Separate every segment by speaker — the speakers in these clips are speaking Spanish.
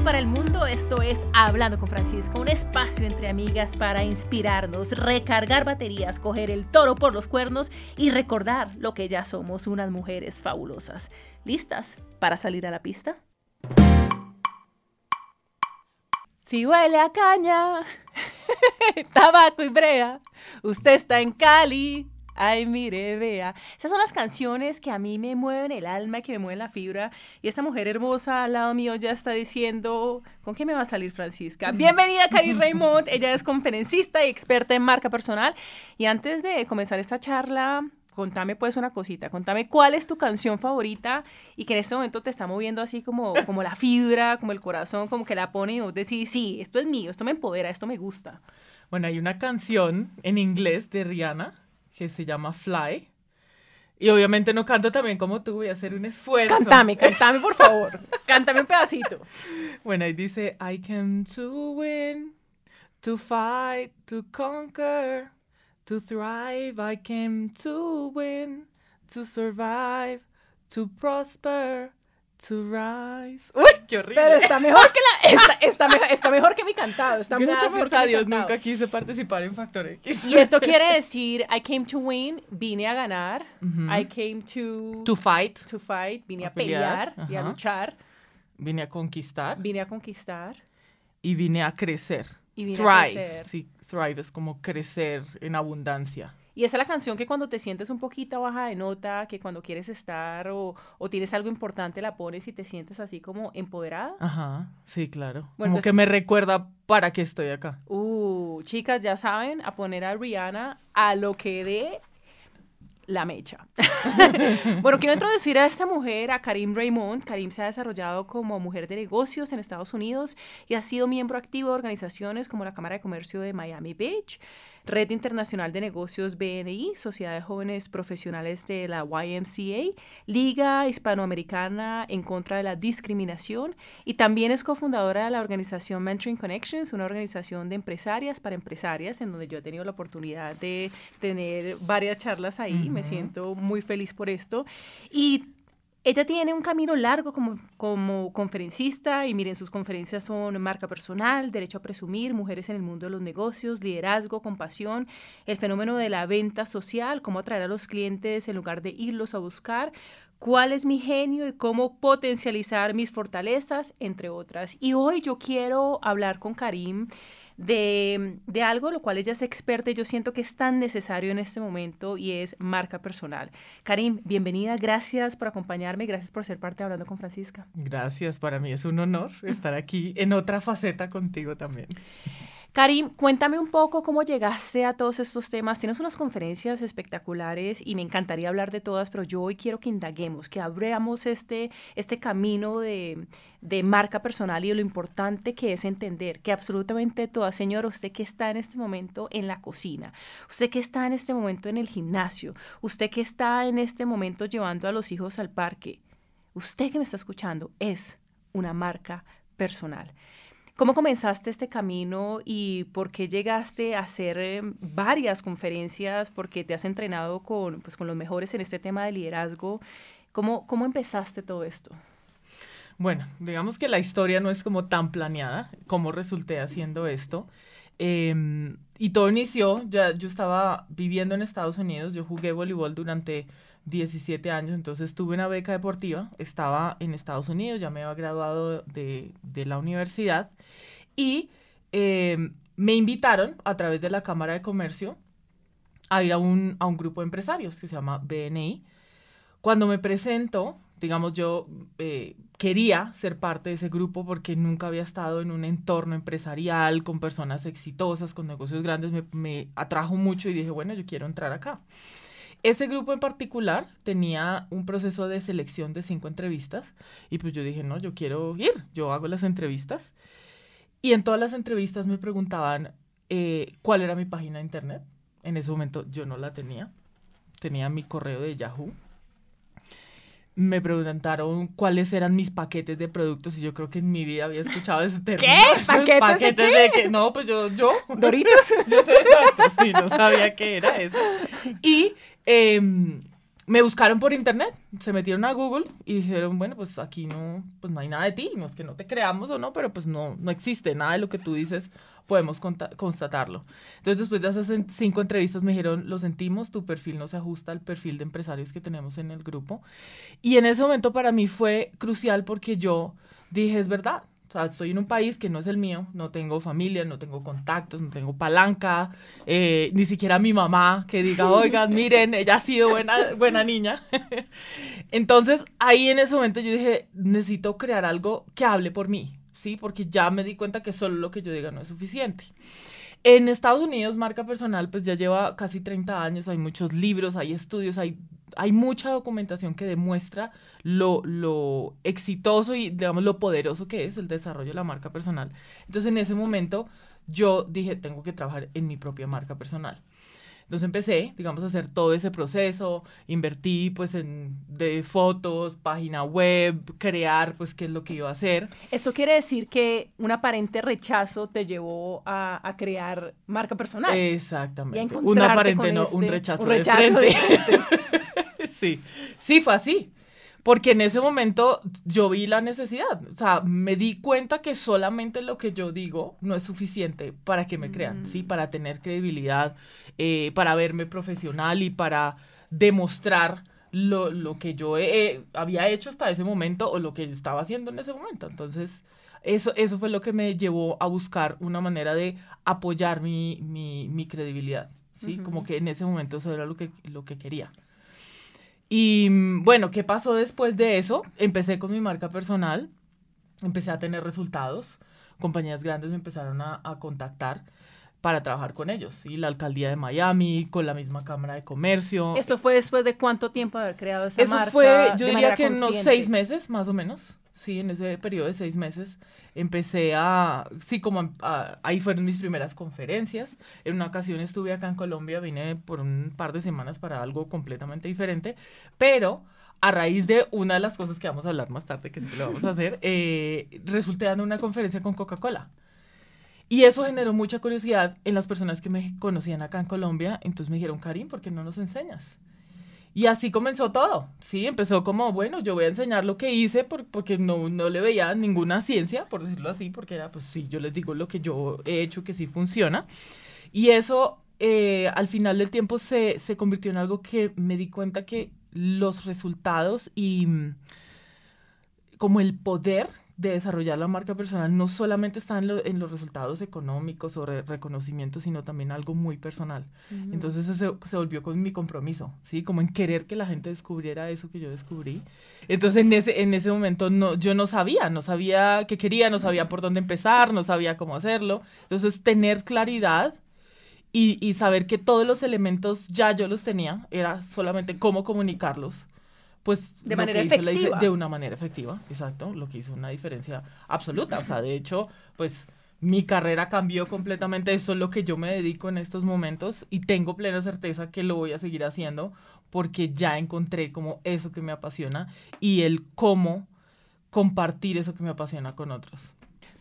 Speaker 1: para el mundo, esto es Hablando con Francisca, un espacio entre amigas para inspirarnos, recargar baterías, coger el toro por los cuernos y recordar lo que ya somos unas mujeres fabulosas. ¿Listas para salir a la pista? Si huele a caña, tabaco y brea, usted está en Cali, Ay, mire, vea. Esas son las canciones que a mí me mueven el alma, que me mueven la fibra. Y esta mujer hermosa al lado mío ya está diciendo, ¿con qué me va a salir Francisca? Bienvenida, Cari Raymond. Ella es conferencista y experta en marca personal. Y antes de comenzar esta charla, contame pues una cosita, contame cuál es tu canción favorita y que en este momento te está moviendo así como, como la fibra, como el corazón, como que la pone y vos decís, sí, esto es mío, esto me empodera, esto me gusta.
Speaker 2: Bueno, hay una canción en inglés de Rihanna que se llama Fly. Y obviamente no canto también como tú, voy a hacer un esfuerzo.
Speaker 1: Cántame, cántame por favor. cántame un pedacito.
Speaker 2: Bueno, ahí dice, I came to win, to fight, to conquer, to thrive. I came to win, to survive, to prosper, to rise.
Speaker 1: Uy, qué horrible. Pero está mejor que la, está, está, mejor, está mejor que mi cantado. Está
Speaker 2: Gracias
Speaker 1: mucho mejor
Speaker 2: a Dios, nunca quise participar en Factor X.
Speaker 1: Y esto quiere decir, I came to win, vine a ganar. I came to...
Speaker 2: To fight.
Speaker 1: To fight, vine a, pelear, y a luchar.
Speaker 2: Vine a conquistar.
Speaker 1: Vine a conquistar.
Speaker 2: Y vine a crecer.
Speaker 1: Y vine
Speaker 2: thrive.
Speaker 1: a crecer.
Speaker 2: Sí, thrive es como crecer en abundancia.
Speaker 1: Y esa es la canción que cuando te sientes un poquito baja de nota, que cuando quieres estar o, o tienes algo importante la pones y te sientes así como empoderada.
Speaker 2: Ajá, sí, claro. como pues que me recuerda para qué estoy acá.
Speaker 1: Uh, chicas, ya saben, a poner a Rihanna a lo que dé la mecha. bueno, quiero introducir a esta mujer, a Karim Raymond. Karim se ha desarrollado como mujer de negocios en Estados Unidos y ha sido miembro activo de organizaciones como la Cámara de Comercio de Miami Beach, Red Internacional de Negocios BNI, Sociedad de Jóvenes Profesionales de la YMCA, Liga Hispanoamericana en contra de la discriminación y también es cofundadora de la organización Mentoring Connections, una organización de empresarias para empresarias en donde yo he tenido la oportunidad de tener varias charlas ahí. Me siento muy feliz por esto. Y ella tiene un camino largo como, conferencista y miren, sus conferencias son marca personal, derecho a presumir, mujeres en el mundo de los negocios, liderazgo, compasión, el fenómeno de la venta social, cómo atraer a los clientes en lugar de irlos a buscar, cuál es mi genio y cómo potencializar mis fortalezas, entre otras. Y hoy yo quiero hablar con Karim de, de, algo lo cual ella es experta y yo siento que es tan necesario en este momento y es marca personal. Karim, bienvenida, gracias por acompañarme, gracias por ser parte de Hablando con Francisca.
Speaker 2: Gracias, para mí es un honor estar aquí en otra faceta contigo también.
Speaker 1: Karim, cuéntame un poco cómo llegaste a todos estos temas. Tienes unas conferencias espectaculares y me encantaría hablar de todas, pero yo hoy quiero que indaguemos, que abramos este, este camino de, de marca personal y de lo importante que es entender que absolutamente toda, señora, usted que está en este momento en la cocina, usted que está en este momento en el gimnasio, usted que está en este momento llevando a los hijos al parque, usted que me está escuchando es una marca personal. ¿Cómo comenzaste este camino y por qué llegaste a hacer eh, varias conferencias? Porque te has entrenado con, pues, con los mejores en este tema de liderazgo. ¿Cómo, ¿Cómo empezaste todo esto?
Speaker 2: Bueno, digamos que la historia no es como tan planeada, cómo resulté haciendo esto. Em, y todo inició, ya yo estaba viviendo en Estados Unidos, yo jugué voleibol durante 17 años, entonces tuve una beca deportiva, estaba en Estados Unidos, ya me había graduado de, de la universidad y eh, me invitaron a través de la Cámara de Comercio a ir a un, a un grupo de empresarios que se llama BNI. Cuando me presento, digamos, yo eh, quería ser parte de ese grupo porque nunca había estado en un entorno empresarial con personas exitosas, con negocios grandes, me, me atrajo mucho y dije, bueno, yo quiero entrar acá. Ese grupo en particular tenía un proceso de selección de cinco entrevistas y pues yo dije, no, yo quiero ir, yo hago las entrevistas. Y en todas las entrevistas me preguntaban eh, cuál era mi página de internet. En ese momento yo no la tenía, tenía mi correo de Yahoo me preguntaron cuáles eran mis paquetes de productos y yo creo que en mi vida había escuchado ese término.
Speaker 1: ¿Qué? ¿Paquetes, de, qué?
Speaker 2: No, pues yo, yo.
Speaker 1: ¿Doritos?
Speaker 2: yo sé exacto, sí, no sabía qué era eso. Y em, me buscaron por internet, se metieron a Google y dijeron, bueno, pues aquí no, pues no hay nada de ti, es que no te creamos o no, pero pues no, no existe nada de lo que tú dices, podemos constatarlo. Entonces después de esas cinco entrevistas me dijeron, lo sentimos, tu perfil no se ajusta al perfil de empresarios que tenemos en el grupo. Y en ese momento para mí fue crucial porque yo dije, es verdad, o sea, estoy en un país que no es el mío, no tengo familia, no tengo contactos, no tengo palanca, eh, ni siquiera mi mamá que diga, oigan, miren, ella ha sido buena, buena niña. Entonces, ahí en ese momento yo dije, necesito crear algo que hable por mí, ¿sí? Porque ya me di cuenta que solo lo que yo diga no es suficiente. En Estados Unidos, marca personal, pues ya lleva casi 30 años, hay muchos libros, hay estudios, hay hay mucha documentación que demuestra lo, lo exitoso y, digamos, lo poderoso que es el desarrollo de la marca personal. Entonces, en ese momento, yo dije, tengo que trabajar en mi propia marca personal. Entonces empecé, digamos, a hacer todo ese proceso, invertí pues en de fotos, página web, crear pues qué es lo que iba a hacer.
Speaker 1: Esto quiere decir que un aparente rechazo te llevó a, a crear marca personal.
Speaker 2: Exactamente. Un aparente, no, un este rechazo, un rechazo de frente. sí, sí, fue así. Porque en ese momento yo vi la necesidad, o sea, me di cuenta que solamente lo que yo digo no es suficiente para que me crean, ¿sí? Mm. Para tener credibilidad, eh, para verme profesional y para demostrar lo, lo que yo había hecho hasta ese momento o lo que estaba haciendo en ese momento. Entonces, eso, eso fue lo que me llevó a buscar una manera de apoyar mi, mi, mi credibilidad, ¿sí? Como que en ese momento eso era lo que, lo que quería. Y mm, bueno, ¿qué pasó después de eso? Empecé con mi marca personal, empecé a tener resultados, compañías grandes me empezaron a, contactar para trabajar con ellos, y la alcaldía de Miami, con la misma Cámara de Comercio.
Speaker 1: ¿Esto fue después de cuánto tiempo de haber creado esa
Speaker 2: marca?
Speaker 1: Eso
Speaker 2: fue, yo diría que unos seis meses, más o menos, sí, en ese periodo de seis meses empecé a, sí, como ahí fueron mis primeras conferencias. En una ocasión estuve acá en Colombia, vine por un par de semanas para algo completamente diferente, pero a raíz de una de las cosas que vamos a hablar más tarde, que sí que lo vamos a hacer, eh, resulté dando una conferencia con Coca-Cola. Y eso generó mucha curiosidad en las personas que me conocían acá en Colombia. Entonces me dijeron, Karim, ¿por qué no nos enseñas? Y así comenzó todo, ¿sí? Empezó como, bueno, yo voy a enseñar lo que hice porque no, no le veía ninguna ciencia, por decirlo así, porque era, pues sí, yo les digo lo que yo he hecho que sí funciona. Y eso eh, al final del tiempo se, se convirtió en algo que me di cuenta que los resultados y mm, como el poder de desarrollar la marca personal no solamente está en, en los resultados económicos o reconocimiento, sino también algo muy personal. Entonces se, se, volvió con mi compromiso, ¿sí? Como en querer que la gente descubriera eso que yo descubrí. Entonces en ese, en ese momento no, yo no sabía, no sabía qué quería, no sabía por dónde empezar, no sabía cómo hacerlo. Entonces tener claridad y, y saber que todos los elementos ya yo los tenía, era solamente cómo comunicarlos pues
Speaker 1: de manera efectiva.
Speaker 2: de una manera efectiva, exacto, lo que hizo una diferencia absoluta. O sea, de hecho, pues mi carrera cambió completamente. Eso es lo que yo me dedico en estos momentos y tengo plena certeza que lo voy a seguir haciendo porque ya encontré como eso que me apasiona y el cómo compartir eso que me apasiona con otros.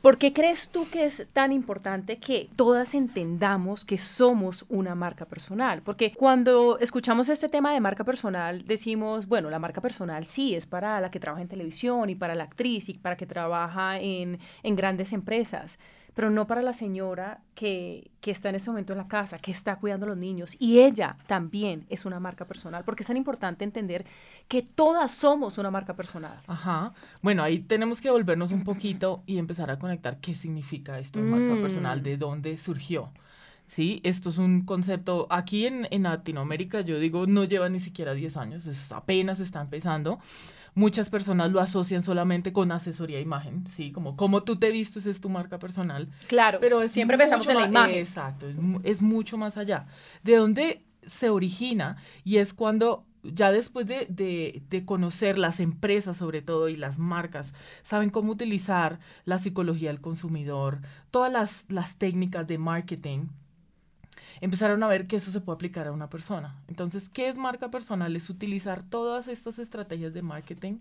Speaker 1: ¿Por qué crees tú que es tan importante que todas entendamos que somos una marca personal? Porque cuando escuchamos este tema de marca personal, decimos, bueno, la marca personal sí es para la que trabaja en televisión y para la actriz y para que trabaja en, en grandes empresas pero no para la señora que, que, está en ese momento en la casa, que está cuidando a los niños. Y ella también es una marca personal, porque es tan importante entender que todas somos una marca personal.
Speaker 2: Ajá. Bueno, ahí tenemos que volvernos un poquito y empezar a conectar qué significa esto de marca personal, de dónde surgió. Sí, esto es un concepto, aquí en, en Latinoamérica, yo digo, no lleva ni siquiera 10 años, es, apenas está empezando muchas personas lo asocian solamente con asesoría de imagen, ¿sí? Como cómo tú te vistes es tu marca personal.
Speaker 1: Claro, pero siempre pensamos en la imagen.
Speaker 2: Exacto, es, mucho más allá. ¿De dónde se origina? Y es cuando ya después de, de, conocer las empresas sobre todo y las marcas, saben cómo utilizar la psicología del consumidor, todas las, las técnicas de marketing, empezaron a ver que eso se puede aplicar a una persona. Entonces, ¿qué es marca personal? Es utilizar todas estas estrategias de marketing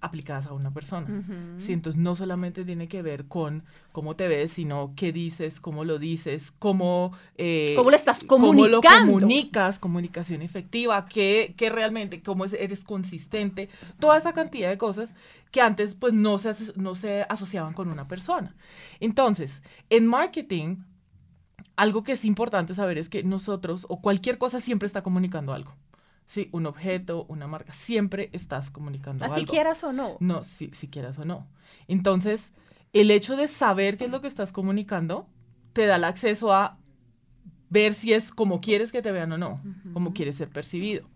Speaker 2: aplicadas a una persona. ¿sí? Entonces no solamente tiene que ver con cómo te ves, sino qué dices, cómo lo dices, cómo...
Speaker 1: Eh, ¿Cómo lo estás comunicando?
Speaker 2: Cómo lo comunicas, comunicación efectiva, qué, realmente, cómo eres consistente, toda esa cantidad de cosas que antes pues no se, no se asociaban con una persona. Entonces, en marketing, algo que es importante saber es que nosotros o cualquier cosa siempre está comunicando algo. Sí, un objeto, una marca, siempre estás comunicando
Speaker 1: Así
Speaker 2: algo.
Speaker 1: quieras o no.
Speaker 2: No, si, si quieras o no. Entonces, el hecho de saber qué es lo que estás comunicando te da el acceso a ver si es como quieres que te vean o no, como quieres ser percibido.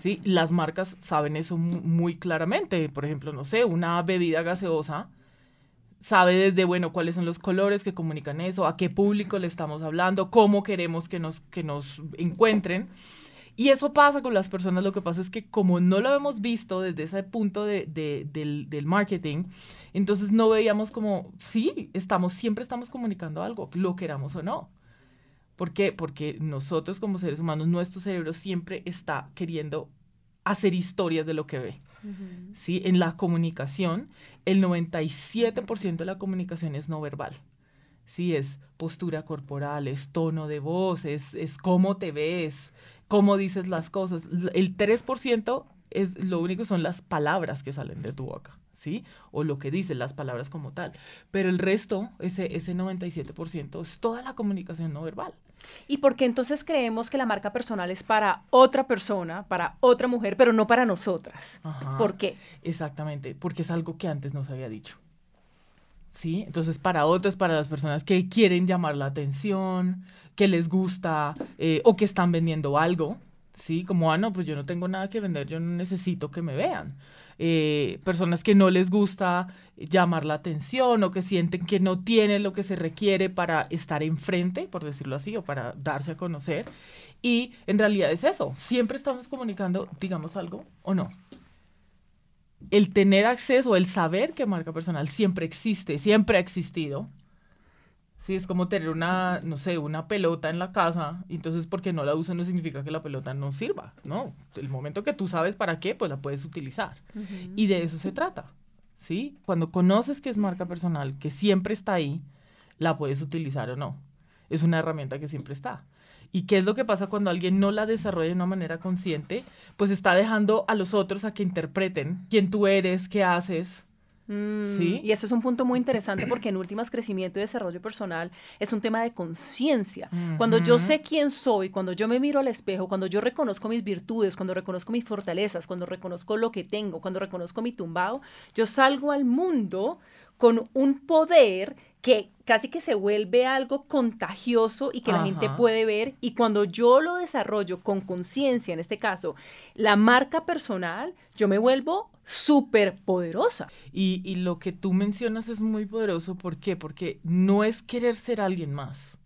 Speaker 2: Sí, las marcas saben eso muy claramente. Por ejemplo, no sé, una bebida gaseosa sabe desde, bueno, cuáles son los colores que comunican eso, a qué público le estamos hablando, cómo queremos que nos, que nos encuentren. Y eso pasa con las personas, lo que pasa es que como no lo hemos visto desde ese punto de, del, del, marketing, entonces no veíamos como, sí, estamos, siempre estamos comunicando algo, lo queramos o no. ¿Por qué? Porque nosotros como seres humanos, nuestro cerebro siempre está queriendo hacer historias de lo que ve. ¿Sí? En la comunicación, el 97% de la comunicación es no verbal. Sí, es postura corporal, es tono de voz, es, es cómo te ves, cómo dices las cosas. El 3% es lo único son las palabras que salen de tu boca, ¿sí? O lo que dicen las palabras como tal. Pero el resto, ese, ese 97%, es toda la comunicación no verbal.
Speaker 1: ¿Y por qué entonces creemos que la marca personal es para otra persona, para otra mujer, pero no para nosotras? ¿Por qué?
Speaker 2: Exactamente, porque es algo que antes no se había dicho. ¿Sí? Entonces, para otras, para las personas que quieren llamar la atención, que les gusta eh, o que están vendiendo algo, ¿sí? Como, ah, no, pues yo no tengo nada que vender, yo no necesito que me vean. Eh, personas que no les gusta llamar la atención o que sienten que no tienen lo que se requiere para estar enfrente, por decirlo así, o para darse a conocer. Y en realidad es eso, siempre estamos comunicando, digamos algo o no. El tener acceso, el saber que marca personal siempre existe, siempre ha existido, Sí, es como tener una, no sé, una pelota en la casa, entonces porque no la uso no significa que la pelota no sirva, ¿no? El momento que tú sabes para qué, pues la puedes utilizar. Y de eso se trata, ¿sí? Cuando conoces que es marca personal, que siempre está ahí, la puedes utilizar o no. Es una herramienta que siempre está. ¿Y qué es lo que pasa cuando alguien no la desarrolla de una manera consciente? Pues está dejando a los otros a que interpreten quién tú eres, qué haces,
Speaker 1: Mm, ¿Sí? Y ese es un punto muy interesante porque en últimas crecimiento y desarrollo personal es un tema de conciencia. Cuando yo sé quién soy, cuando yo me miro al espejo, cuando yo reconozco mis virtudes, cuando reconozco mis fortalezas, cuando reconozco lo que tengo, cuando reconozco mi tumbado, yo salgo al mundo con un poder que casi que se vuelve algo contagioso y que la gente puede ver. Y cuando yo lo desarrollo con conciencia, en este caso, la marca personal, yo me vuelvo súper poderosa.
Speaker 2: Y, y, lo que tú mencionas es muy poderoso. ¿Por qué? Porque no es querer ser alguien más,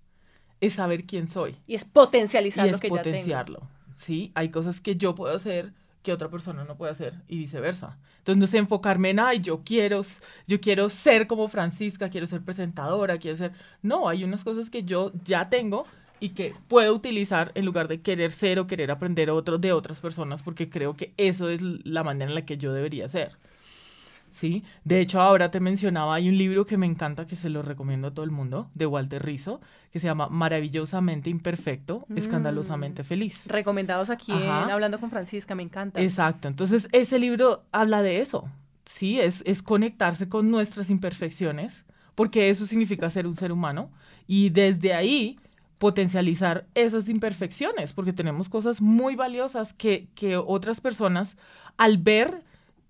Speaker 2: es saber quién soy.
Speaker 1: Y es potencializar lo que
Speaker 2: potenciarlo. Sí, hay cosas que yo puedo hacer que otra persona no puede hacer y viceversa. Entonces no es enfocarme en, ay, yo quiero, yo quiero ser como Francisca, quiero ser presentadora, quiero ser... No, hay unas cosas que yo ya tengo y que puedo utilizar en lugar de querer ser o querer aprender otro de otras personas porque creo que eso es la manera en la que yo debería ser. ¿Sí? De hecho, ahora te mencionaba, hay un libro que me encanta, que se lo recomiendo a todo el mundo, de Walter Rizzo, que se llama Maravillosamente Imperfecto, mm. Escandalosamente Feliz.
Speaker 1: Recomendados aquí en Hablando con Francisca, me encanta.
Speaker 2: Exacto, entonces ese libro habla de eso, ¿sí? Es, es conectarse con nuestras imperfecciones, porque eso significa ser un ser humano, y desde ahí potencializar esas imperfecciones, porque tenemos cosas muy valiosas que, que otras personas, al ver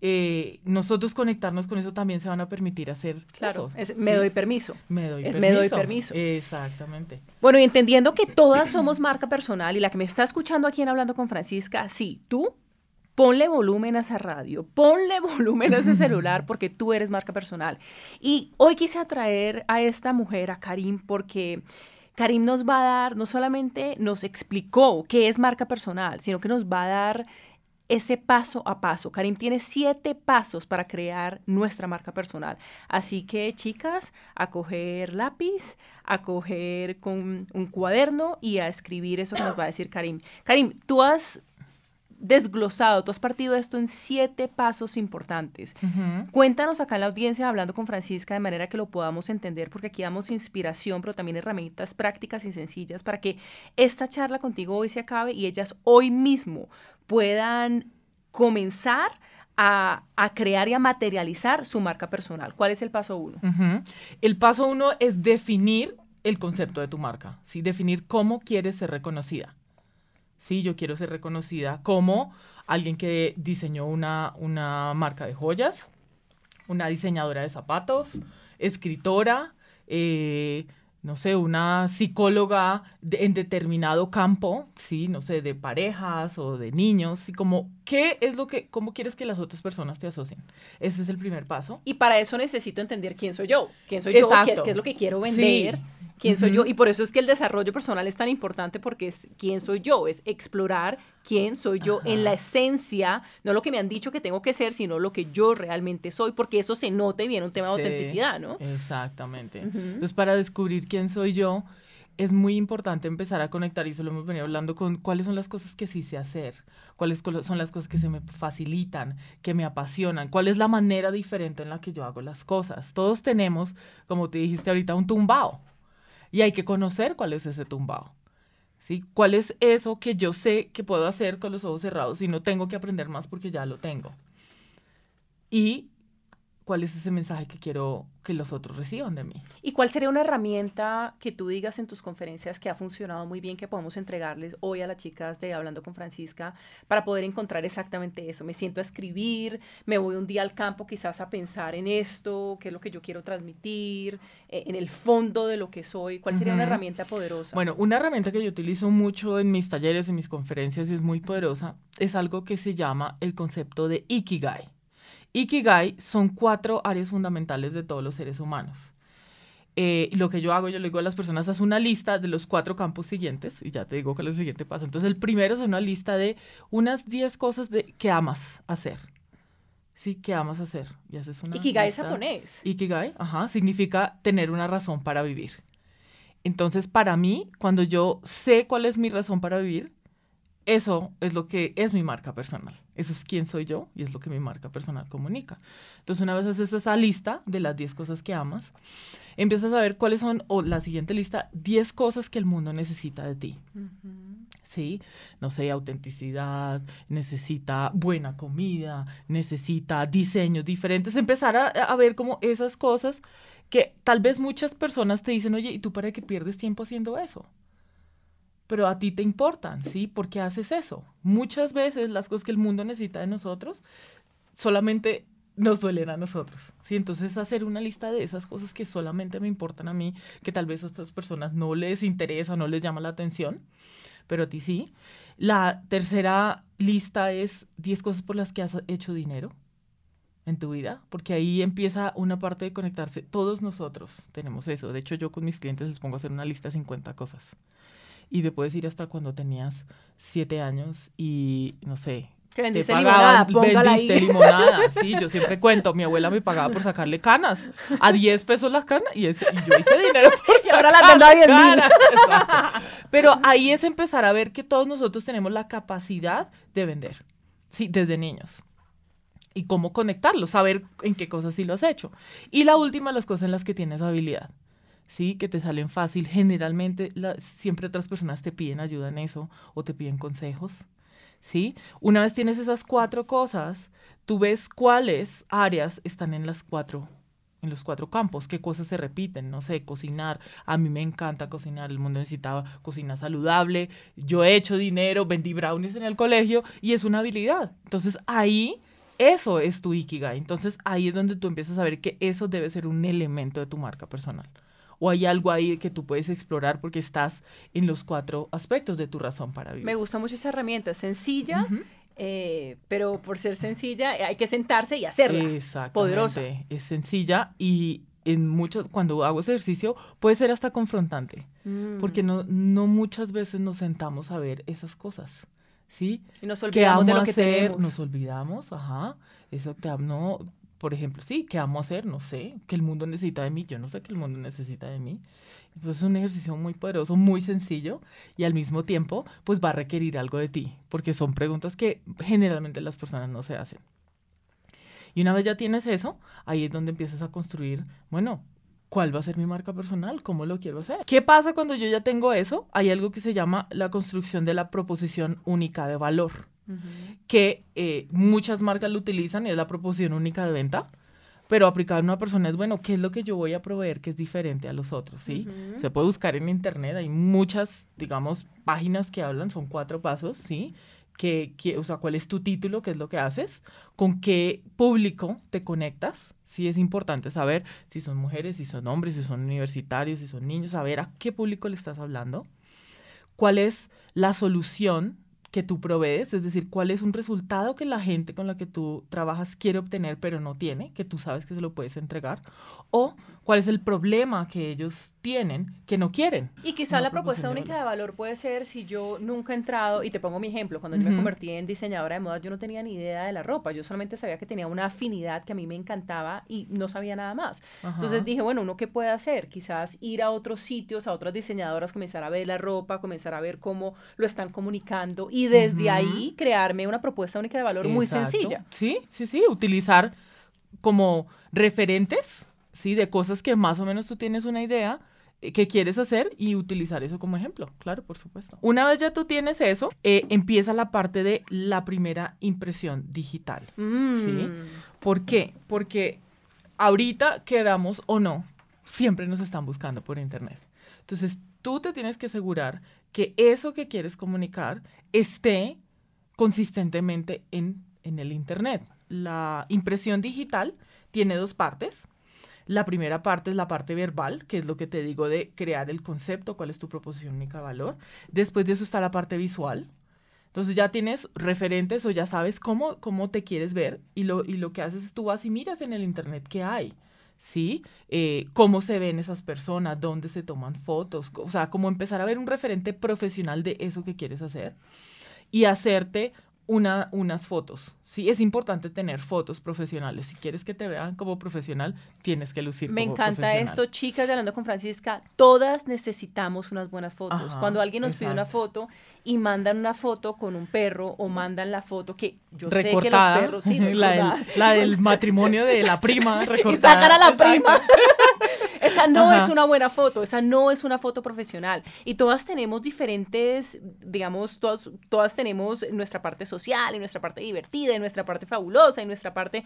Speaker 2: eh, nosotros conectarnos con eso también se van a permitir hacer.
Speaker 1: Claro, me doy permiso.
Speaker 2: Me doy
Speaker 1: es
Speaker 2: permiso.
Speaker 1: me doy permiso.
Speaker 2: Exactamente.
Speaker 1: Bueno, y entendiendo que todas somos marca personal y la que me está escuchando aquí en Hablando con Francisca, sí, tú ponle volumen a esa radio, ponle volumen a ese celular porque tú eres marca personal. Y hoy quise atraer a esta mujer, a Karim, porque... Karim nos va a dar, no solamente nos explicó qué es marca personal, sino que nos va a dar ese paso a paso. Karim tiene siete pasos para crear nuestra marca personal. Así que, chicas, a coger lápiz, a coger con un cuaderno y a escribir eso que nos va a decir Karim. Karim, tú has desglosado, tú has partido esto en siete pasos importantes. Cuéntanos acá en la audiencia, hablando con Francisca, de manera que lo podamos entender, porque aquí damos inspiración, pero también herramientas prácticas y sencillas para que esta charla contigo hoy se acabe y ellas hoy mismo puedan comenzar a, crear y a materializar su marca personal. ¿Cuál es el paso uno?
Speaker 2: El paso uno es definir el concepto de tu marca, ¿sí? definir cómo quieres ser reconocida. Sí, yo quiero ser reconocida como alguien que diseñó una, una marca de joyas, una diseñadora de zapatos, escritora, eh, no sé, una psicóloga en determinado campo, sí, no sé, de parejas o de niños, y como, ¿qué es lo que, cómo quieres que las otras personas te asocien? Ese es el primer paso.
Speaker 1: Y para eso necesito entender quién soy yo, quién soy yo, qué, es lo que quiero vender, quién soy yo, y por eso es que el desarrollo personal es tan importante porque es quién soy yo, es explorar quién soy yo en la esencia, no lo que me han dicho que tengo que ser, sino lo que yo realmente soy, porque eso se nota y viene un tema de autenticidad, ¿no?
Speaker 2: Exactamente. Entonces, para descubrir quién soy yo, es muy importante empezar a conectar, y eso lo hemos venido hablando, con cuáles son las cosas que sí sé hacer, cuáles son las cosas que se me facilitan, que me apasionan, cuál es la manera diferente en la que yo hago las cosas. Todos tenemos, como te dijiste ahorita, un tumbao, y hay que conocer cuál es ese tumbao. ¿sí? ¿Cuál es eso que yo sé que puedo hacer con los ojos cerrados y no tengo que aprender más porque ya lo tengo? Y cuál es ese mensaje que quiero que los otros reciban de mí.
Speaker 1: ¿Y cuál sería una herramienta que tú digas en tus conferencias que ha funcionado muy bien, que podemos entregarles hoy a las chicas de Hablando con Francisca para poder encontrar exactamente eso? Me siento a escribir, me voy un día al campo quizás a pensar en esto, qué es lo que yo quiero transmitir, eh, en el fondo de lo que soy. ¿Cuál sería una herramienta poderosa?
Speaker 2: Bueno, una herramienta que yo utilizo mucho en mis talleres, en mis conferencias, y es muy poderosa, es algo que se llama el concepto de Ikigai. Ikigai son cuatro áreas fundamentales de todos los seres humanos. Eh, lo que yo hago, yo le digo a las personas, haz una lista de los cuatro campos siguientes, y ya te digo que es el siguiente paso. Entonces, el primero es una lista de unas 10 cosas de, que amas hacer. Sí, que amas hacer. Y haces una
Speaker 1: Ikigai es japonés.
Speaker 2: Ikigai, ajá, significa tener una razón para vivir. Entonces, para mí, cuando yo sé cuál es mi razón para vivir, eso es lo que es mi marca personal. Eso es quién soy yo y es lo que mi marca personal comunica. Entonces, una vez haces esa lista de las 10 cosas que amas, empiezas a ver cuáles son, o la siguiente lista, 10 cosas que el mundo necesita de ti. ¿Sí? No sé, autenticidad, necesita buena comida, necesita diseños diferentes. Empezar a, a ver como esas cosas que tal vez muchas personas te dicen, oye, ¿y tú para qué pierdes tiempo haciendo eso? Pero a ti te importan, ¿sí? ¿Por qué haces eso? Muchas veces las cosas que el mundo necesita de nosotros solamente nos duelen a nosotros, ¿sí? Entonces hacer una lista de esas cosas que solamente me importan a mí, que tal vez a otras personas no les interesa, no les llama la atención, pero a ti sí. La tercera lista es 10 cosas por las que has hecho dinero en tu vida, porque ahí empieza una parte de conectarse. Todos nosotros tenemos eso. De hecho, yo con mis clientes les pongo a hacer una lista de 50 cosas y te puedes ir hasta cuando tenías siete años y no sé.
Speaker 1: Que vendiste te pagaban, limonada,
Speaker 2: vendiste limonada, sí, yo siempre cuento, mi abuela me pagaba por sacarle canas, a 10 pesos las canas, y, ese, y yo hice dinero por
Speaker 1: Y ahora las vendo a 10
Speaker 2: Pero ahí es empezar a ver que todos nosotros tenemos la capacidad de vender, sí, desde niños y cómo conectarlo, saber en qué cosas sí lo has hecho. Y la última, las cosas en las que tienes habilidad. ¿Sí? Que te salen fácil. Generalmente siempre otras personas te piden ayuda en eso o te piden consejos, ¿sí? Una vez tienes esas cuatro cosas, tú ves cuáles áreas están en las cuatro en los cuatro campos, qué cosas se repiten, no sé, cocinar, a mí me encanta cocinar, el mundo necesitaba cocina saludable, yo he hecho dinero, vendí brownies en el colegio y es una habilidad. Entonces ahí eso es tu Ikigai. Entonces ahí es donde tú empiezas a ver que eso debe ser un elemento de tu marca personal o hay algo ahí que tú puedes explorar porque estás en los cuatro aspectos de tu razón para vivir.
Speaker 1: Me gusta mucho esa herramienta, sencilla, eh, pero por ser sencilla eh, hay que sentarse y hacerla. Exactamente. Poderosa.
Speaker 2: Es sencilla y en muchos, cuando hago ese ejercicio, puede ser hasta confrontante, mm. porque no, no muchas veces nos sentamos a ver esas cosas. ¿Sí?
Speaker 1: Y nos olvidamos de lo que tenemos.
Speaker 2: Nos olvidamos, ajá. Eso te, no, por ejemplo, sí, ¿qué amo hacer? No sé, ¿qué el mundo necesita de mí? Yo no sé qué el mundo necesita de mí. Entonces es un ejercicio muy poderoso, muy sencillo y al mismo tiempo pues va a requerir algo de ti, porque son preguntas que generalmente las personas no se hacen. Y una vez ya tienes eso, ahí es donde empiezas a construir, bueno, ¿cuál va a ser mi marca personal? ¿Cómo lo quiero hacer? ¿Qué pasa cuando yo ya tengo eso? Hay algo que se llama la construcción de la proposición única de valor, que eh, muchas marcas lo utilizan y es la proposición única de venta pero aplicar a una persona es, bueno, ¿qué es lo que yo voy a proveer que es diferente a los otros? ¿sí? Se puede buscar en internet, hay muchas, digamos, páginas que hablan, son cuatro pasos, ¿sí? Que, que, o sea, cuál es tu título, qué es lo que haces, con qué público te conectas, sí es importante saber si son mujeres, si son hombres, si son universitarios, si son niños, saber a qué público le estás hablando, cuál es la solución que tú provees, es decir, cuál es un resultado que la gente con la que tú trabajas quiere obtener pero no tiene, que tú sabes que se lo puedes entregar, o cuál es el problema que ellos tienen que no quieren.
Speaker 1: Y quizá la propuesta única de valor puede ser si yo nunca he entrado, y te pongo mi ejemplo, cuando yo me convertí en diseñadora de moda, yo no tenía ni idea de la ropa, yo solamente sabía que tenía una afinidad que a mí me encantaba y no sabía nada más. Entonces dije, bueno, ¿uno qué puede hacer? Quizás ir a otros sitios, a otras diseñadoras, comenzar a ver la ropa, comenzar a ver cómo lo están comunicando y desde ahí crearme una propuesta única de valor muy sencilla.
Speaker 2: Sí, sí, sí, utilizar como referentes ¿sí? De cosas que más o menos tú tienes una idea eh, que quieres hacer y utilizar eso como ejemplo, claro, por supuesto. Una vez ya tú tienes eso, eh, empieza la parte de la primera impresión digital, ¿sí? Mm. ¿Por qué? Porque ahorita, queramos o no, siempre nos están buscando por internet. Entonces, tú te tienes que asegurar que eso que quieres comunicar esté consistentemente en, en el internet. La impresión digital tiene dos partes. La primera parte es la parte verbal, que es lo que te digo de crear el concepto, cuál es tu proposición única valor. Después de eso está la parte visual. Entonces ya tienes referentes o ya sabes cómo, cómo te quieres ver y lo, y lo que haces es tú vas y miras en el internet qué hay. ¿Sí? Eh, cómo se ven esas personas, dónde se toman fotos, o sea, cómo empezar a ver un referente profesional de eso que quieres hacer y hacerte una, unas fotos. Sí, es importante tener fotos profesionales. Si quieres que te vean como profesional, tienes que lucir.
Speaker 1: Me encanta esto, chicas de Hablando con Francisca. Todas necesitamos unas buenas fotos. Cuando alguien nos pide una foto y mandan una foto con un perro o mandan la foto que yo sé que los perros sí,
Speaker 2: la, del, matrimonio de la prima recortada.
Speaker 1: y sacar a la prima. esa no es una buena foto, esa no es una foto profesional. Y todas tenemos diferentes, digamos, todas, todas tenemos nuestra parte social y nuestra parte divertida y nuestra parte fabulosa y nuestra parte...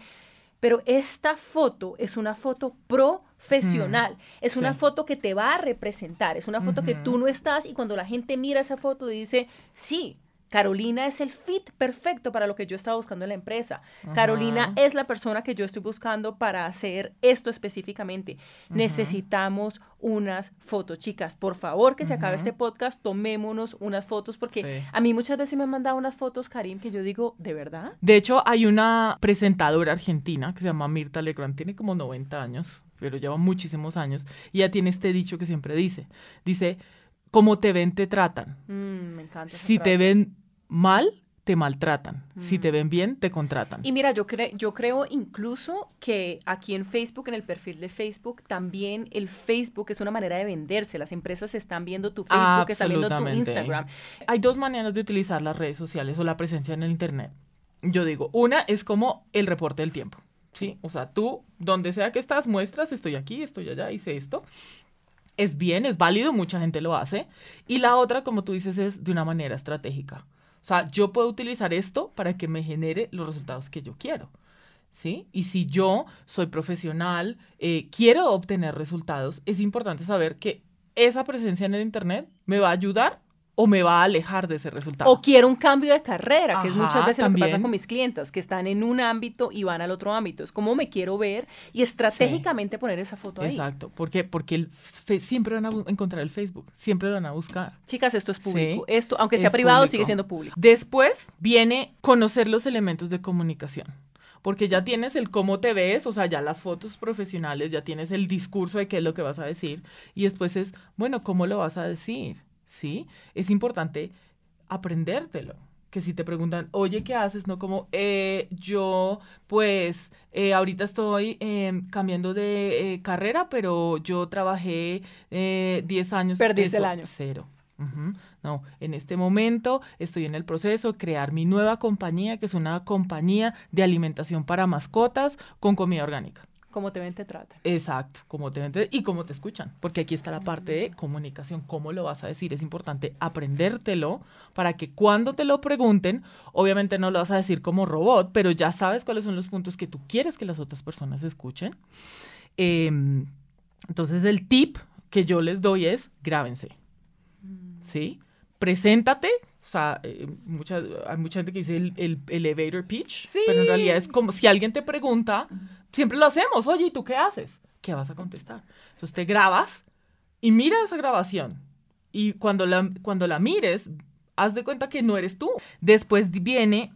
Speaker 1: Pero esta foto es una foto profesional, mm, es una foto que te va a representar, es una foto que tú no estás y cuando la gente mira esa foto dice, sí, Carolina es el fit perfecto para lo que yo estaba buscando en la empresa. Carolina es la persona que yo estoy buscando para hacer esto específicamente. Necesitamos unas fotos, chicas. Por favor, que se acabe este podcast, tomémonos unas fotos, porque a mí muchas veces me han mandado unas fotos, Karim, que yo digo, ¿de verdad?
Speaker 2: De hecho, hay una presentadora argentina que se llama Mirta Legrand, tiene como 90 años, pero lleva muchísimos años, y ella tiene este dicho que siempre dice. Dice, como te ven, te tratan.
Speaker 1: Mm, me encanta.
Speaker 2: Si te ven mal, te maltratan. Si te ven bien, te contratan.
Speaker 1: Y mira, yo, yo creo incluso que aquí en Facebook, en el perfil de Facebook, también el Facebook es una manera de venderse. Las empresas están viendo tu Facebook, están viendo tu Instagram.
Speaker 2: Hay dos maneras de utilizar las redes sociales o la presencia en el Internet. Yo digo, una es como el reporte del tiempo. ¿sí? O sea, tú, donde sea que estás, muestras, estoy aquí, estoy allá, hice esto. Es bien, es válido, mucha gente lo hace. Y la otra, como tú dices, es de una manera estratégica. O sea, yo puedo utilizar esto para que me genere los resultados que yo quiero. ¿Sí? Y si yo soy profesional, eh, quiero obtener resultados, es importante saber que esa presencia en el Internet me va a ayudar o me va a alejar de ese resultado.
Speaker 1: O quiero un cambio de carrera, que es muchas veces lo que pasa con mis clientes, que están en un ámbito y van al otro ámbito. Es como me quiero ver y estratégicamente poner esa foto ahí.
Speaker 2: Exacto, porque porque siempre van a encontrar el Facebook, siempre lo van a buscar.
Speaker 1: Chicas, esto es público. Esto, aunque sea privado, sigue siendo público.
Speaker 2: Después viene conocer los elementos de comunicación porque ya tienes el cómo te ves, o sea, ya las fotos profesionales, ya tienes el discurso de qué es lo que vas a decir, y después es, bueno, ¿cómo lo vas a decir? ¿Sí? Es importante aprendértelo. que si te preguntan, oye, ¿qué haces? No como, eh, yo, pues, eh, ahorita estoy em, cambiando de eh, carrera, pero yo trabajé 10 años.
Speaker 1: Perdiste el año.
Speaker 2: Cero. No, en este momento estoy en el proceso de crear mi nueva compañía, que es una compañía de alimentación para mascotas con comida orgánica.
Speaker 1: Como te ven, te tratan.
Speaker 2: Exacto, como te ven y cómo te escuchan, porque aquí está la parte de comunicación, cómo lo vas a decir. Es importante aprendértelo para que cuando te lo pregunten, obviamente no lo vas a decir como robot, pero ya sabes cuáles son los puntos que tú quieres que las otras personas escuchen. Em, entonces el tip que yo les doy es grábense, mm. ¿sí? Preséntate, o sea, eh, mucha, hay mucha gente que dice el, elevator pitch, pero en realidad es como si alguien te pregunta, siempre lo hacemos, oye, ¿y tú qué haces? ¿Qué vas a contestar? Entonces te grabas y mira esa grabación. Y cuando la, cuando la mires, haz de cuenta que no eres tú. Después viene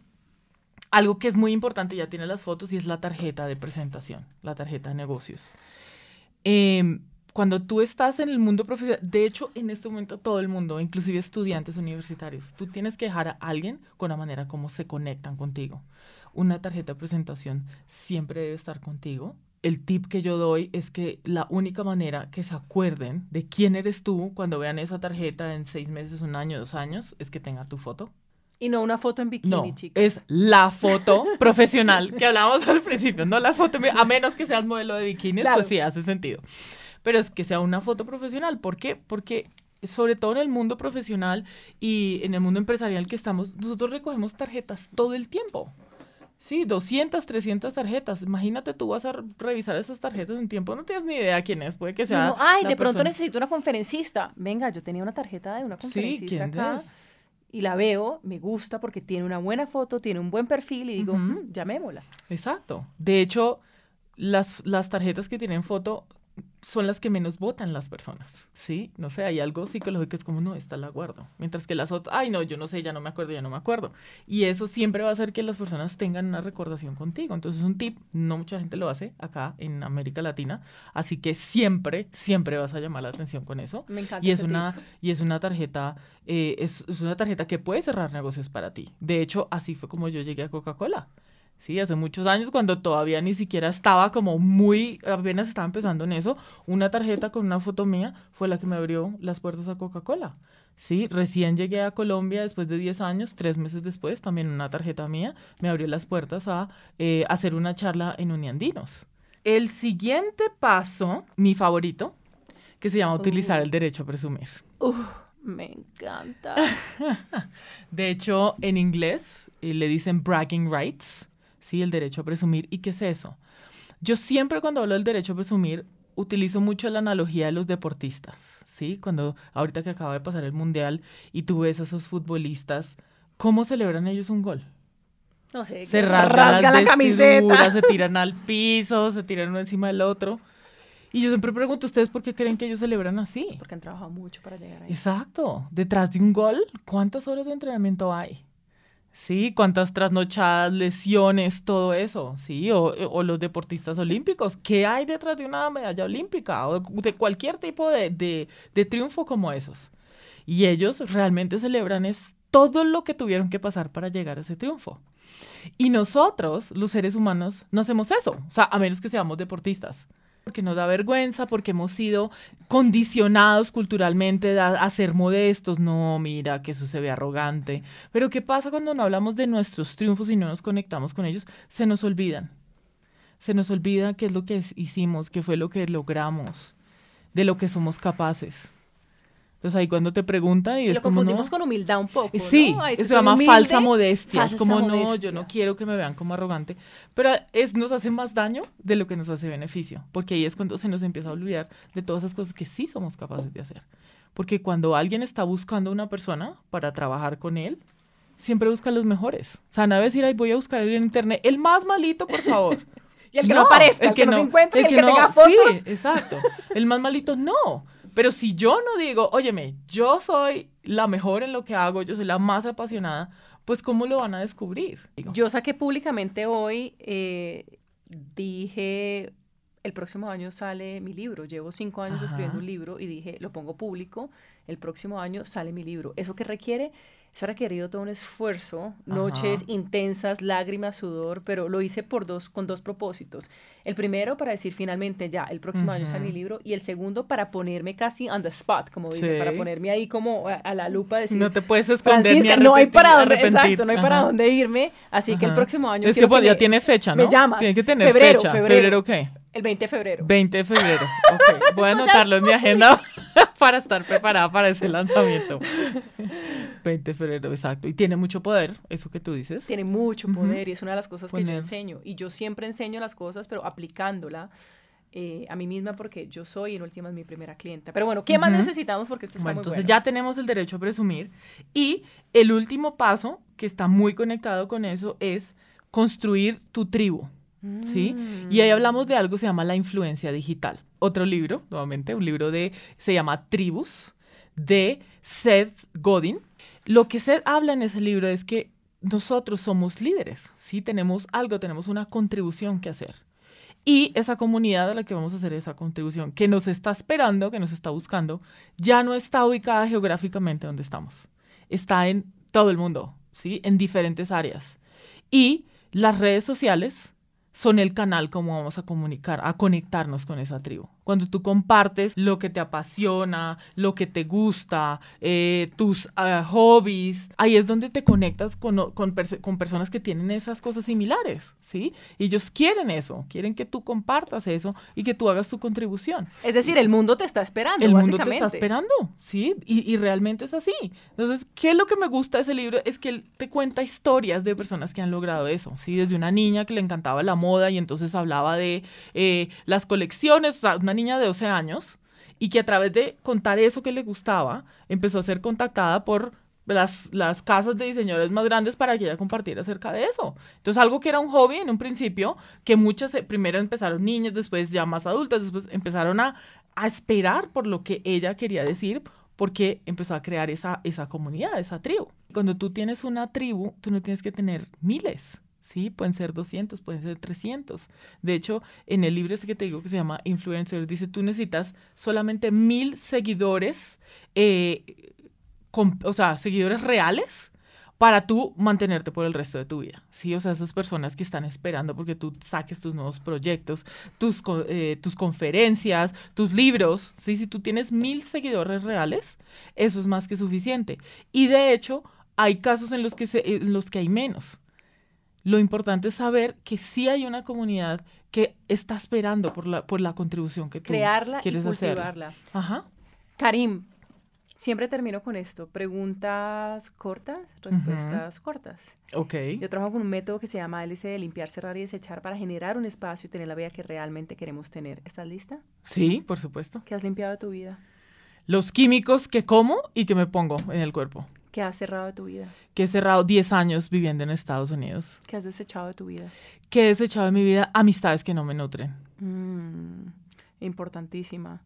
Speaker 2: algo que es muy importante, ya tiene las fotos, y es la tarjeta de presentación, la tarjeta de negocios. Eh, cuando tú estás en el mundo profesional, de hecho, en este momento todo el mundo, inclusive estudiantes universitarios, tú tienes que dejar a alguien con la manera como se conectan contigo. Una tarjeta de presentación siempre debe estar contigo. El tip que yo doy es que la única manera que se acuerden de quién eres tú cuando vean esa tarjeta en seis meses, un año, dos años, es que tenga tu foto.
Speaker 1: Y no una foto en bikini, no,
Speaker 2: Es la foto profesional que hablábamos al principio, no la foto, a menos que seas modelo de bikini, pues sí, hace sentido pero es que sea una foto profesional. ¿Por qué? Porque sobre todo en el mundo profesional y en el mundo empresarial que estamos, nosotros recogemos tarjetas todo el tiempo. Sí, 200, 300 tarjetas. Imagínate, tú vas a revisar esas tarjetas en tiempo, no tienes ni idea quién es, puede que sea.
Speaker 1: ay, de pronto necesito una conferencista. Venga, yo tenía una tarjeta de una conferencista sí, ¿quién acá. Y la veo, me gusta porque tiene una buena foto, tiene un buen perfil y digo, uh llamémosla.
Speaker 2: Exacto. De hecho, las, las tarjetas que tienen foto son las que menos votan las personas, ¿sí? No sé, hay algo psicológico que es como, no, esta la guardo. Mientras que las otras, ay, no, yo no sé, ya no me acuerdo, ya no me acuerdo. Y eso siempre va a hacer que las personas tengan una recordación contigo. Entonces, es un tip, no mucha gente lo hace acá en América Latina, así que siempre, siempre vas a llamar la atención con eso.
Speaker 1: Me encanta.
Speaker 2: Y es, una, y es una tarjeta, eh, es, es una tarjeta que puede cerrar negocios para ti. De hecho, así fue como yo llegué a Coca-Cola. Sí, hace muchos años cuando todavía ni siquiera estaba como muy, apenas estaba empezando en eso, una tarjeta con una foto mía fue la que me abrió las puertas a Coca-Cola. Sí, recién llegué a Colombia después de 10 años, tres meses después, también una tarjeta mía me abrió las puertas a eh, hacer una charla en Uniandinos. El siguiente paso, mi favorito, que se llama utilizar el derecho a presumir.
Speaker 1: me encanta.
Speaker 2: de hecho, en inglés eh, le dicen bragging rights ¿sí? El derecho a presumir. ¿Y qué es eso? Yo siempre cuando hablo del derecho a presumir utilizo mucho la analogía de los deportistas, ¿sí? Cuando ahorita que acaba de pasar el Mundial y tú ves a esos futbolistas, ¿cómo celebran ellos un gol?
Speaker 1: No sé,
Speaker 2: se rasgan, la camiseta, se tiran al piso, se tiran uno encima del otro. Y yo siempre pregunto, ¿ustedes por qué creen que ellos celebran así?
Speaker 1: Porque han trabajado mucho para llegar ahí.
Speaker 2: Exacto. Detrás de un gol, ¿cuántas horas de entrenamiento hay? Sí, cuántas trasnochadas, lesiones, todo eso, sí, o, los deportistas olímpicos, ¿qué hay detrás de una medalla olímpica o de cualquier tipo de, de, triunfo como esos? Y ellos realmente celebran es todo lo que tuvieron que pasar para llegar a ese triunfo. Y nosotros, los seres humanos, no hacemos eso, o sea, a menos que seamos deportistas porque nos da vergüenza, porque hemos sido condicionados culturalmente a, ser modestos. No, mira, que eso se ve arrogante. Pero ¿qué pasa cuando no hablamos de nuestros triunfos y no nos conectamos con ellos? Se nos olvidan. Se nos olvida qué es lo que hicimos, qué fue lo que logramos, de lo que somos capaces. Entonces ahí cuando te preguntan y, es
Speaker 1: lo
Speaker 2: como
Speaker 1: confundimos con humildad un poco.
Speaker 2: Sí, eso se llama falsa modestia. es como no, yo no quiero que me vean como arrogante. Pero es, nos hace más daño de lo que nos hace beneficio. Porque ahí es cuando se nos empieza a olvidar de todas esas cosas que sí somos capaces de hacer. Porque cuando alguien está buscando a una persona para trabajar con él, siempre busca los mejores. O sea, no decir, ay, voy a buscar en internet el más malito, por favor.
Speaker 1: y el que no, aparezca, el que, no se encuentre, el, que, no, tenga fotos.
Speaker 2: Sí, exacto. El más malito, no. Pero si yo no digo, óyeme, yo soy la mejor en lo que hago, yo soy la más apasionada, pues ¿cómo lo van a descubrir?
Speaker 1: Yo saqué públicamente hoy, eh, dije el próximo año sale mi libro. Llevo cinco años escribiendo un libro y dije, lo pongo público, el próximo año sale mi libro. ¿Eso que requiere? Eso ha requerido todo un esfuerzo, noches intensas, lágrimas, sudor, pero lo hice por dos, con dos propósitos. El primero para decir finalmente ya, el próximo año sale mi libro, y el segundo para ponerme casi on the spot, como dice, para ponerme ahí como a, la lupa, decir,
Speaker 2: no te puedes esconder ni
Speaker 1: no hay para dónde, exacto, no hay para dónde irme, así que el próximo año
Speaker 2: es que, pues, ya tiene fecha, ¿no?
Speaker 1: Me llamas.
Speaker 2: Tiene que tener fecha. Febrero, febrero ¿qué?
Speaker 1: El 20 de febrero.
Speaker 2: 20 de febrero. Ok. Voy a anotarlo en mi agenda para estar preparada para ese lanzamiento. 20 de febrero, exacto. Y tiene mucho poder, eso que tú dices.
Speaker 1: Tiene mucho poder y es una de las cosas que yo enseño. Y yo siempre enseño las cosas, pero aplicándola. Eh, a mí misma porque yo soy en últimas mi primera clienta. Pero bueno, ¿qué más necesitamos? Porque esto está bueno,
Speaker 2: entonces ya tenemos el derecho a presumir. Y el último paso, que está muy conectado con eso, es construir tu tribu. ¿Sí? Y ahí hablamos de algo que se llama la influencia digital. Otro libro, nuevamente, un libro de, se llama Tribus, de Seth Godin. Lo que Seth habla en ese libro es que nosotros somos líderes, ¿sí? Tenemos algo, tenemos una contribución que hacer. Y esa comunidad a la que vamos a hacer esa contribución, que nos está esperando, que nos está buscando, ya no está ubicada geográficamente donde estamos. Está en todo el mundo, ¿sí? En diferentes áreas. Y las redes sociales son el canal como vamos a comunicar, a conectarnos con esa tribu. Cuando tú compartes lo que te apasiona, lo que te gusta, eh, tus ah, hobbies, ahí es donde te conectas con, con, personas que tienen esas cosas similares, ¿sí? Y ellos quieren eso, quieren que tú compartas eso y que tú hagas tu contribución.
Speaker 1: Es decir, el mundo te está esperando.
Speaker 2: El mundo te está esperando, ¿sí? Y, y realmente es así. Entonces, ¿qué es lo que me gusta de ese libro? Es que él te cuenta historias de personas que han logrado eso, ¿sí? Desde una niña que le encantaba la moda y entonces hablaba de eh, las colecciones, o sea, una niña de 12 años y que a través de contar eso que le gustaba, empezó a ser contactada por las, las casas de diseñadores más grandes para que ella compartiera acerca de eso. Entonces, algo que era un hobby en un principio, que muchas eh, primero empezaron niñas, después ya más adultas, después empezaron a, a esperar por lo que ella quería decir, porque empezó a crear esa, esa comunidad, esa tribu. Cuando tú tienes una tribu, tú no tienes que tener miles. ¿Sí? Pueden ser 200, pueden ser 300. De hecho, en el libro este que te digo que se llama Influencers, dice, tú necesitas solamente mil seguidores, eh, o sea, seguidores reales para tú mantenerte por el resto de tu vida, ¿sí? O sea, esas personas que están esperando porque tú saques tus nuevos proyectos, tus, eh, tus conferencias, tus libros, ¿sí? Si tú tienes mil seguidores reales, eso es más que suficiente. Y de hecho, hay casos en los que, se, en los que hay menos. Lo importante es saber que sí hay una comunidad que está esperando por la, por la contribución que tú
Speaker 1: Crearla
Speaker 2: quieres
Speaker 1: y cultivarla. Ajá. Karim, siempre termino con esto. Preguntas cortas, respuestas cortas.
Speaker 2: Ok.
Speaker 1: Yo trabajo con un método que se llama LC de limpiar, cerrar y desechar para generar un espacio y tener la vida que realmente queremos tener. ¿Estás lista?
Speaker 2: Sí, por supuesto.
Speaker 1: ¿Qué has limpiado de tu vida?
Speaker 2: Los químicos que como y que me pongo en el cuerpo.
Speaker 1: ¿Qué has cerrado de tu vida?
Speaker 2: Que he cerrado 10 años viviendo en Estados Unidos.
Speaker 1: ¿Qué has desechado de tu vida?
Speaker 2: Que he desechado de mi vida amistades que no me nutren.
Speaker 1: Mm, importantísima.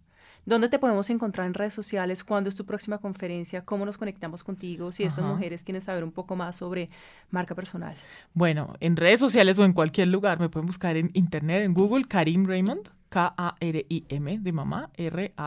Speaker 1: ¿Dónde te podemos encontrar en redes sociales? ¿Cuándo es tu próxima conferencia? ¿Cómo nos conectamos contigo? Si estas mujeres quieren saber un poco más sobre marca personal.
Speaker 2: Bueno, en redes sociales o en cualquier lugar me pueden buscar en internet, en Google, Karim Raymond, K-A-R-I-M de mamá, R-A-Y-M-O-N-D.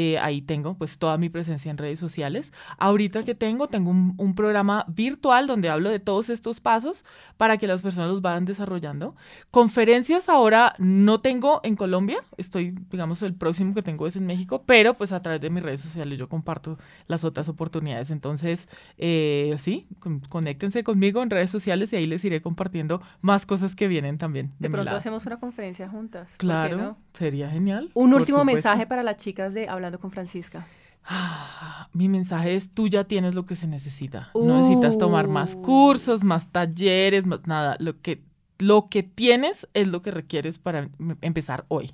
Speaker 2: Eh, ahí tengo pues toda mi presencia en redes sociales. Ahorita que tengo, tengo un, programa virtual donde hablo de todos estos pasos para que las personas los vayan desarrollando. Conferencias ahora no tengo en Colombia, estoy, digamos, el próximo que tengo es en México, pero pues a través de mis redes sociales yo comparto las otras oportunidades. Entonces, eh, sí, conéctense conmigo en redes sociales y ahí les iré compartiendo más cosas que vienen también.
Speaker 1: De, pronto hacemos una conferencia juntas.
Speaker 2: Claro, sería genial.
Speaker 1: Un último mensaje para las chicas de Hablando con Francisca?
Speaker 2: mi mensaje es, tú ya tienes lo que se necesita. No necesitas tomar más uh. cursos, más talleres, más nada. Lo que, lo que tienes es lo que requieres para em, empezar hoy.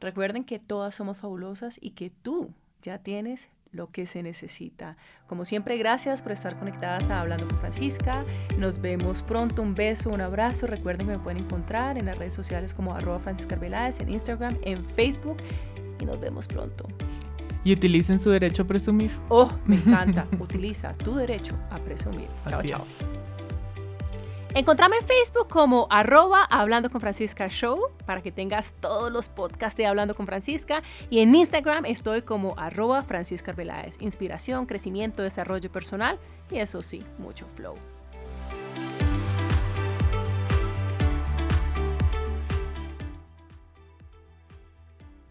Speaker 1: Recuerden que todas somos fabulosas y que tú ya tienes lo que se necesita. Como siempre, gracias por estar conectadas a Hablando con Francisca. Nos vemos pronto. Un beso, un abrazo. Recuerden que me pueden encontrar en las redes sociales como arroba Francisca en Instagram, en Facebook y nos vemos pronto.
Speaker 2: Y utilicen su derecho a presumir.
Speaker 1: Oh, me encanta. Utiliza tu derecho a presumir. Chao, chao. Encontrame en Facebook como arroba Hablando con Francisca Show para que tengas todos los podcasts de Hablando con Francisca. Y en Instagram estoy como arroba Francisca Arbeláez. Inspiración, crecimiento, desarrollo personal y eso sí, mucho flow.